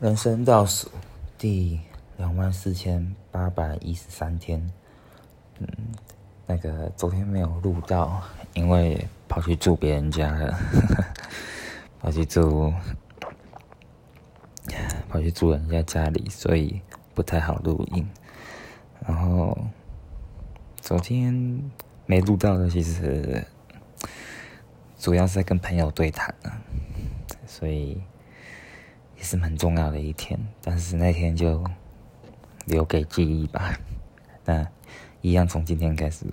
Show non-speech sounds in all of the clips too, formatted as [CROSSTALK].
人生倒数第两万四千八百一十三天，嗯，那个昨天没有录到，因为跑去住别人家了，[LAUGHS] 跑去住，跑去住人家家里，所以不太好录音。然后昨天没录到的，其实主要是在跟朋友对谈啊，所以。也是蛮重要的一天，但是那天就留给记忆吧。[LAUGHS] 那一样从今天开始，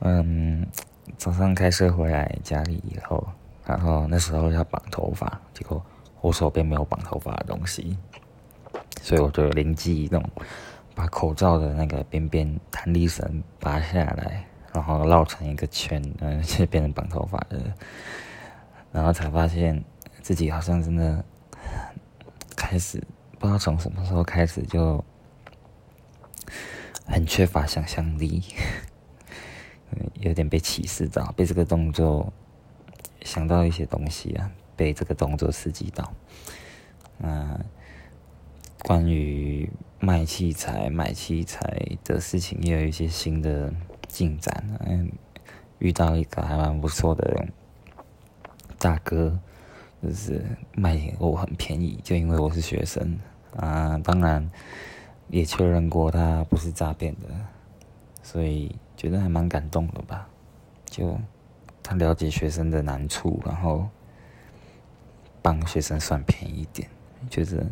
嗯，早上开车回来家里以后，然后那时候要绑头发，结果我手边没有绑头发的东西，所以我就灵机一动，把口罩的那个边边弹力绳拔下来，然后绕成一个圈，嗯，就 [LAUGHS] 变成绑头发的，然后才发现自己好像真的。开始不知道从什么时候开始就很缺乏想象力，[LAUGHS] 有点被启示到，被这个动作想到一些东西啊，被这个动作刺激到。嗯，关于卖器材、买器材的事情也有一些新的进展。嗯，遇到一个还蛮不错的大哥。就是卖我很便宜，就因为我是学生啊，当然也确认过他不是诈骗的，所以觉得还蛮感动的吧。就他了解学生的难处，然后帮学生算便宜一点，觉得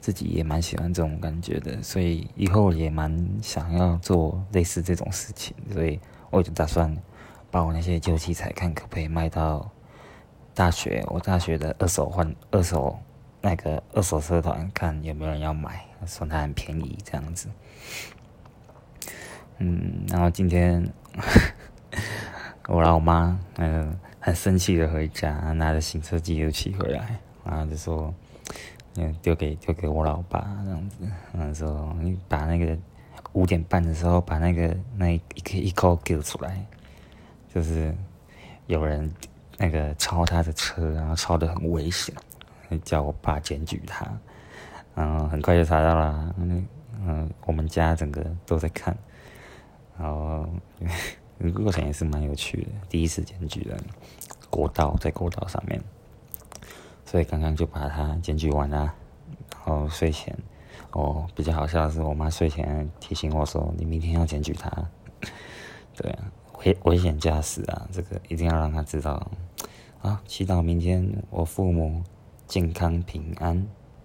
自己也蛮喜欢这种感觉的，所以以后也蛮想要做类似这种事情，所以我就打算把我那些旧器材看可不可以卖到。大学，我大学的二手换二手那个二手社团，看有没有人要买，说它很便宜这样子。嗯，然后今天我老妈嗯很生气的回家，拿着新车机油漆回来，然后就说嗯丢给丢给我老爸这样子，然后说你把那个五点半的时候把那个那一个一扣给出来，就是有人。那个超他的车，然后超的很危险，叫我爸检举他，嗯，很快就查到了，嗯，我们家整个都在看，然后 [LAUGHS] 过程也是蛮有趣的，第一次检举的国道在国道上面，所以刚刚就把他检举完了，然后睡前，哦，比较好笑的是，我妈睡前提醒我说，你明天要检举他，对啊。危险驾驶啊，这个一定要让他知道啊！祈祷明天我父母健康平安。